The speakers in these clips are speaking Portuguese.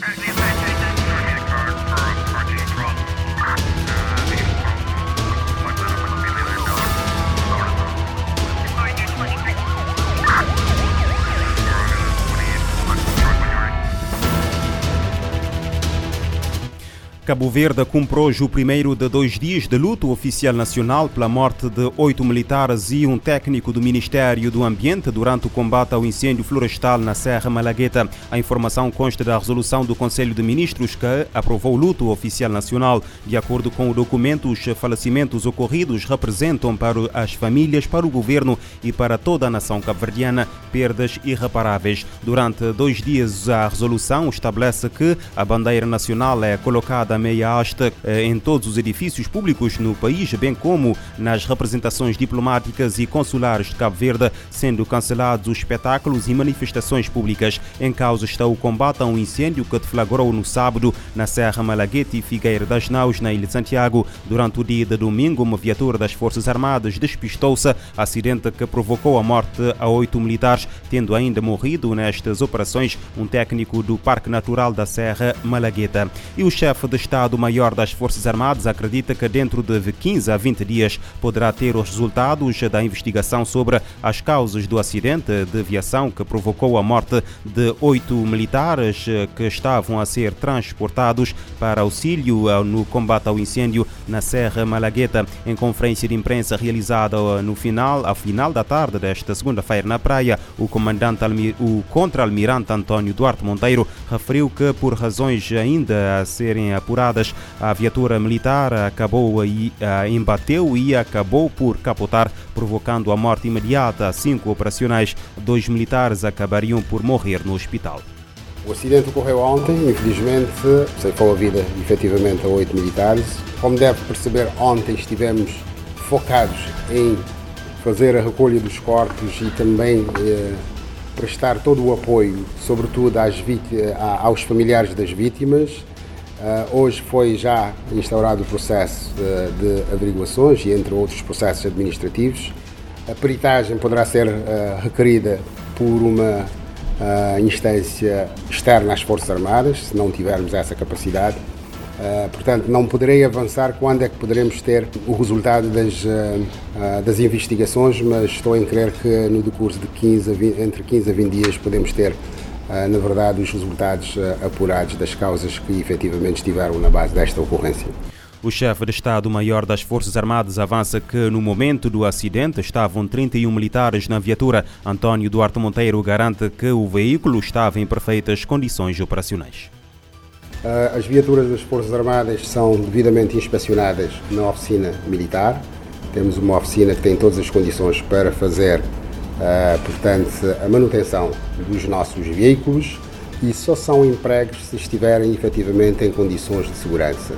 Right Cabo Verde cumpre hoje o primeiro de dois dias de luto oficial nacional pela morte de oito militares e um técnico do Ministério do Ambiente durante o combate ao incêndio florestal na Serra Malagueta. A informação consta da resolução do Conselho de Ministros que aprovou o luto oficial nacional. De acordo com o documento, os falecimentos ocorridos representam para as famílias, para o governo e para toda a nação cabo-verdiana perdas irreparáveis. Durante dois dias, a resolução estabelece que a bandeira nacional é colocada meia haste eh, em todos os edifícios públicos no país, bem como nas representações diplomáticas e consulares de Cabo Verde, sendo cancelados os espetáculos e manifestações públicas. Em causa está o combate a um incêndio que deflagrou no sábado na Serra Malaguete e Figueira das Naus, na Ilha de Santiago. Durante o dia de domingo, uma viatura das Forças Armadas despistou-se, acidente que provocou a morte a oito militares, tendo ainda morrido nestas operações um técnico do Parque Natural da Serra Malagueta. E o chefe de Estado-Maior das Forças Armadas acredita que dentro de 15 a 20 dias poderá ter os resultados da investigação sobre as causas do acidente de aviação que provocou a morte de oito militares que estavam a ser transportados para auxílio no combate ao incêndio na Serra Malagueta. Em conferência de imprensa realizada no final, ao final da tarde desta segunda-feira na praia, o comandante, o contra-almirante António Duarte Monteiro referiu que por razões ainda a serem apuradas apuradas, a viatura militar acabou e embateu e acabou por capotar, provocando a morte imediata. Cinco operacionais, dois militares acabariam por morrer no hospital. O acidente ocorreu ontem, infelizmente, ceifou a vida efetivamente a oito militares. Como deve perceber, ontem estivemos focados em fazer a recolha dos corpos e também eh, prestar todo o apoio, sobretudo às aos familiares das vítimas. Uh, hoje foi já instaurado o processo de, de, averiguações e entre outros processos administrativos. A peritagem poderá ser uh, requerida por uma uh, instância externa às Forças Armadas, se não tivermos essa capacidade. portanto, não poderei avançar quando é que poderemos ter o resultado das, das investigações, mas estou em crer que no decurso de 15 20, entre 15 a 20 dias podemos ter na verdade, os resultados ah, apurados das causas que efetivamente estiveram na base desta ocorrência. O chefe de Estado-Maior das Forças Armadas avança que no momento do acidente estavam 31 militares na viatura. António Duarte Monteiro garante que o veículo estava em perfeitas condições operacionais. Ah, as viaturas das Forças Armadas são devidamente inspecionadas na oficina militar. Temos uma oficina que tem todas as condições para fazer portanto, a manutenção dos nossos veículos e só são empregos se estiverem efetivamente em condições de segurança.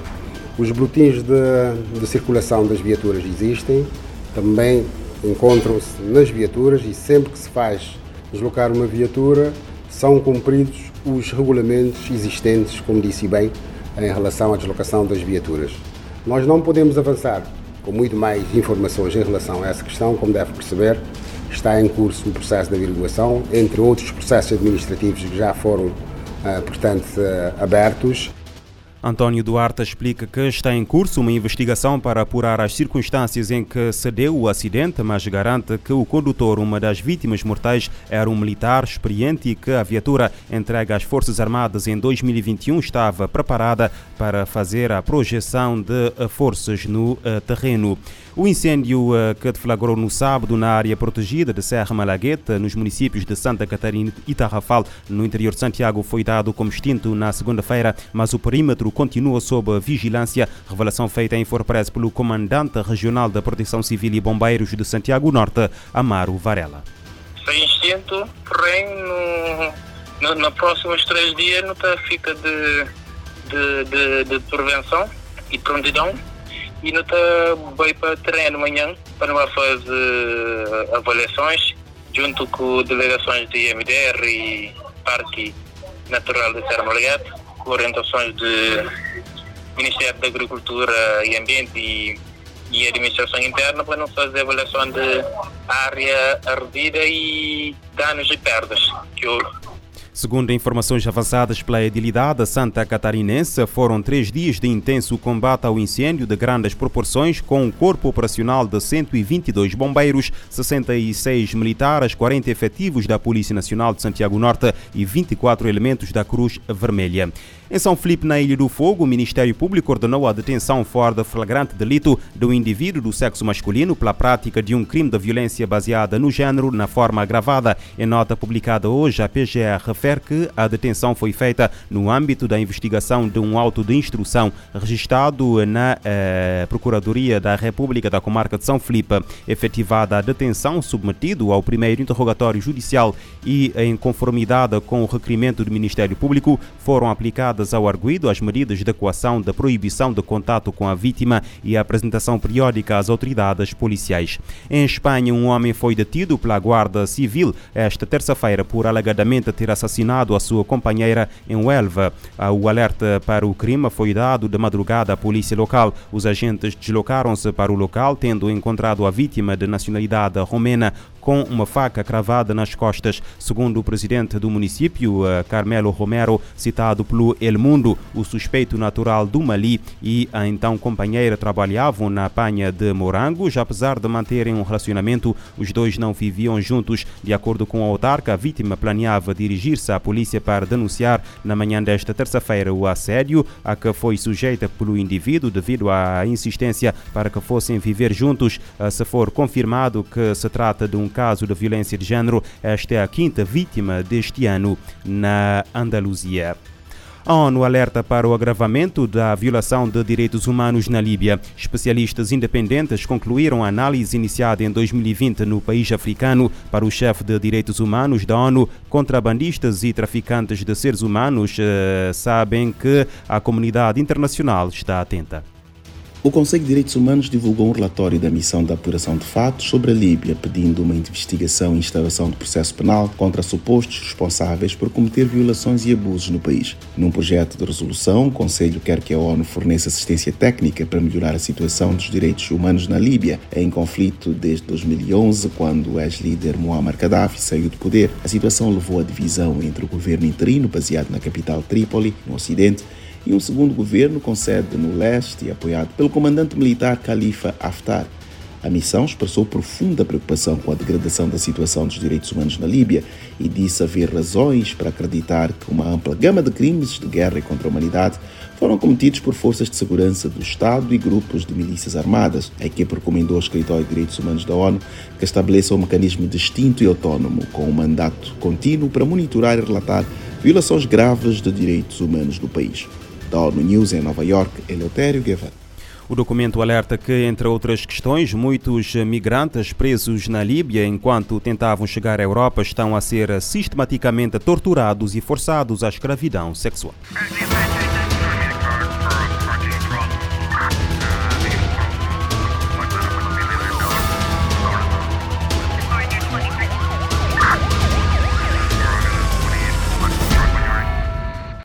Os boletins de, de circulação das viaturas existem, também encontram-se nas viaturas e sempre que se faz deslocar uma viatura são cumpridos os regulamentos existentes, como disse bem, em relação à deslocação das viaturas. Nós não podemos avançar com muito mais informações em relação a essa questão, como deve perceber, está em curso um processo de averiguação, entre outros processos administrativos que já foram, ah, portanto, ah, abertos. António Duarte explica que está em curso uma investigação para apurar as circunstâncias em que se deu o acidente, mas garante que o condutor, uma das vítimas mortais, era um militar experiente e que a viatura entregue às Forças Armadas em 2021 estava preparada para fazer a projeção de forças no eh, terreno. O incêndio eh, que deflagrou no sábado na área protegida de Serra Malagueta, nos municípios de Santa Catarina e Tarrafal, no interior de Santiago, foi dado como extinto na segunda-feira, mas o perímetro continua sob vigilância. Revelação feita em Forpress pelo comandante regional da Proteção Civil e Bombeiros de Santiago Norte, Amaro Varela. Foi extinto, porém, no, no, nos próximos três dias não fica de, de, de, de prevenção e prontidão e não está bem para terreno amanhã para fazer avaliações junto com delegações de IMDR e Parque Natural de Serra com orientações do Ministério da Agricultura e Ambiente e, e Administração Interna para não fazer avaliação de área ardida e danos e perdas que houve. Segundo informações avançadas pela edilidade Santa Catarinense, foram três dias de intenso combate ao incêndio de grandes proporções, com um corpo operacional de 122 bombeiros, 66 militares, 40 efetivos da Polícia Nacional de Santiago Norte e 24 elementos da Cruz Vermelha. Em São Felipe, na Ilha do Fogo, o Ministério Público ordenou a detenção fora de flagrante delito do indivíduo do sexo masculino pela prática de um crime de violência baseada no género na forma agravada. Em nota publicada hoje, a PGR refere que a detenção foi feita no âmbito da investigação de um auto de instrução registrado na eh, Procuradoria da República da Comarca de São Felipe. Efetivada a detenção, submetido ao primeiro interrogatório judicial e em conformidade com o requerimento do Ministério Público, foram aplicadas ao arguído as medidas de equação da proibição de contato com a vítima e a apresentação periódica às autoridades policiais. Em Espanha, um homem foi detido pela Guarda Civil esta terça-feira por alegadamente ter assassinado a sua companheira em Huelva. O alerta para o crime foi dado de madrugada à polícia local. Os agentes deslocaram-se para o local, tendo encontrado a vítima de nacionalidade romena com uma faca cravada nas costas. Segundo o presidente do município, eh, Carmelo Romero, citado pelo El Mundo, o suspeito natural do Mali e a então companheira trabalhavam na apanha de morangos. Apesar de manterem um relacionamento, os dois não viviam juntos. De acordo com a autarca, a vítima planeava dirigir-se à polícia para denunciar na manhã desta terça-feira o assédio a que foi sujeita pelo indivíduo devido à insistência para que fossem viver juntos. Eh, se for confirmado que se trata de um caso de violência de género. Esta é a quinta vítima deste ano na Andaluzia. A ONU alerta para o agravamento da violação de direitos humanos na Líbia. Especialistas independentes concluíram a análise iniciada em 2020 no país africano para o chefe de direitos humanos da ONU. Contrabandistas e traficantes de seres humanos eh, sabem que a comunidade internacional está atenta. O Conselho de Direitos Humanos divulgou um relatório da missão de apuração de fatos sobre a Líbia, pedindo uma investigação e instauração de processo penal contra supostos responsáveis por cometer violações e abusos no país. Num projeto de resolução, o Conselho quer que a ONU forneça assistência técnica para melhorar a situação dos direitos humanos na Líbia, em conflito desde 2011, quando o ex-líder Muammar Gaddafi saiu do poder. A situação levou à divisão entre o governo interino, baseado na capital Trípoli, no ocidente, e um segundo governo com sede no leste, apoiado pelo comandante militar Khalifa Haftar. A missão expressou profunda preocupação com a degradação da situação dos direitos humanos na Líbia e disse haver razões para acreditar que uma ampla gama de crimes de guerra contra a humanidade foram cometidos por forças de segurança do Estado e grupos de milícias armadas. A equipe recomendou ao Escritório de Direitos Humanos da ONU que estabeleça um mecanismo distinto e autónomo, com um mandato contínuo para monitorar e relatar violações graves de direitos humanos no país. Da ONU News em Nova York, Eleutério Guevara. O documento alerta que, entre outras questões, muitos migrantes presos na Líbia enquanto tentavam chegar à Europa estão a ser sistematicamente torturados e forçados à escravidão sexual.